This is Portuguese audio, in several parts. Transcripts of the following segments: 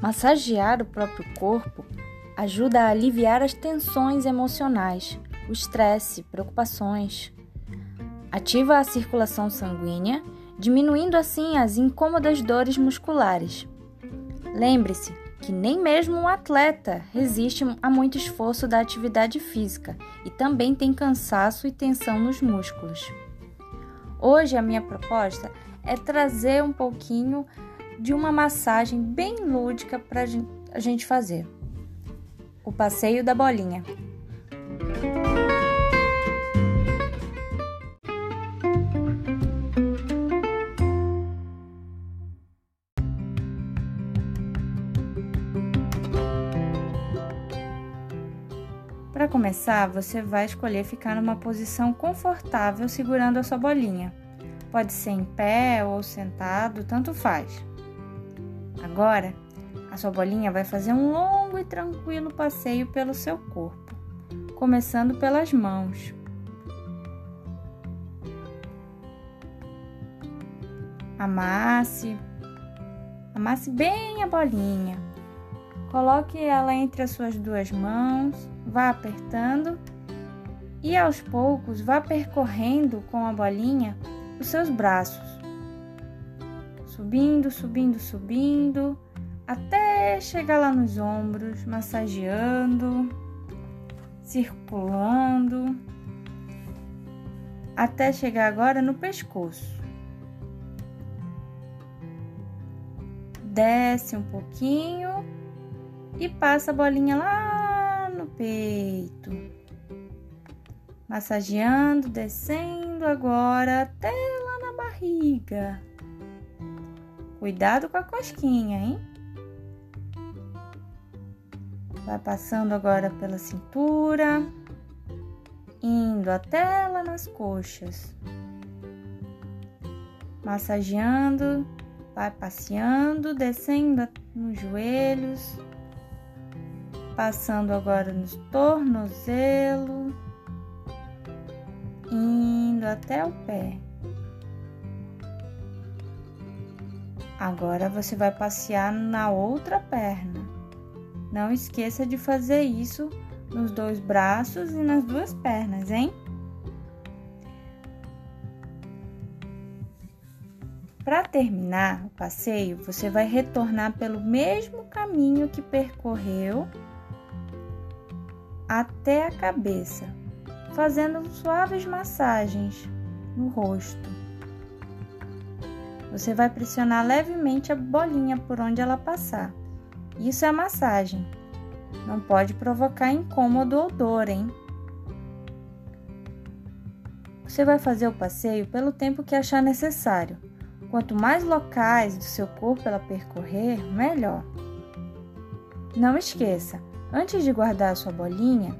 Massagear o próprio corpo ajuda a aliviar as tensões emocionais, o estresse, preocupações. Ativa a circulação sanguínea, diminuindo assim as incômodas dores musculares. Lembre-se que nem mesmo um atleta resiste a muito esforço da atividade física e também tem cansaço e tensão nos músculos. Hoje a minha proposta é trazer um pouquinho de uma massagem bem lúdica para a gente fazer. O passeio da bolinha. Para começar, você vai escolher ficar numa posição confortável segurando a sua bolinha. Pode ser em pé ou sentado, tanto faz. Agora, a sua bolinha vai fazer um longo e tranquilo passeio pelo seu corpo, começando pelas mãos. Amasse, amasse bem a bolinha. Coloque ela entre as suas duas mãos, vá apertando e aos poucos vá percorrendo com a bolinha os seus braços. Subindo, subindo, subindo, até chegar lá nos ombros, massageando, circulando, até chegar agora no pescoço. Desce um pouquinho e passa a bolinha lá no peito, massageando, descendo agora até lá na barriga. Cuidado com a cosquinha, hein? Vai passando agora pela cintura, indo até lá nas coxas, massageando, vai passeando, descendo nos joelhos, passando agora nos tornozelos, indo até o pé. Agora você vai passear na outra perna. Não esqueça de fazer isso nos dois braços e nas duas pernas, hein? Para terminar o passeio, você vai retornar pelo mesmo caminho que percorreu até a cabeça, fazendo suaves massagens no rosto. Você vai pressionar levemente a bolinha por onde ela passar. Isso é massagem. Não pode provocar incômodo ou dor, hein? Você vai fazer o passeio pelo tempo que achar necessário. Quanto mais locais do seu corpo ela percorrer, melhor. Não esqueça, antes de guardar a sua bolinha,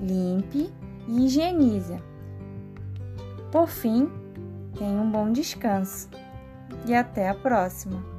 limpe e higienize. Por fim, tenha um bom descanso e até a próxima!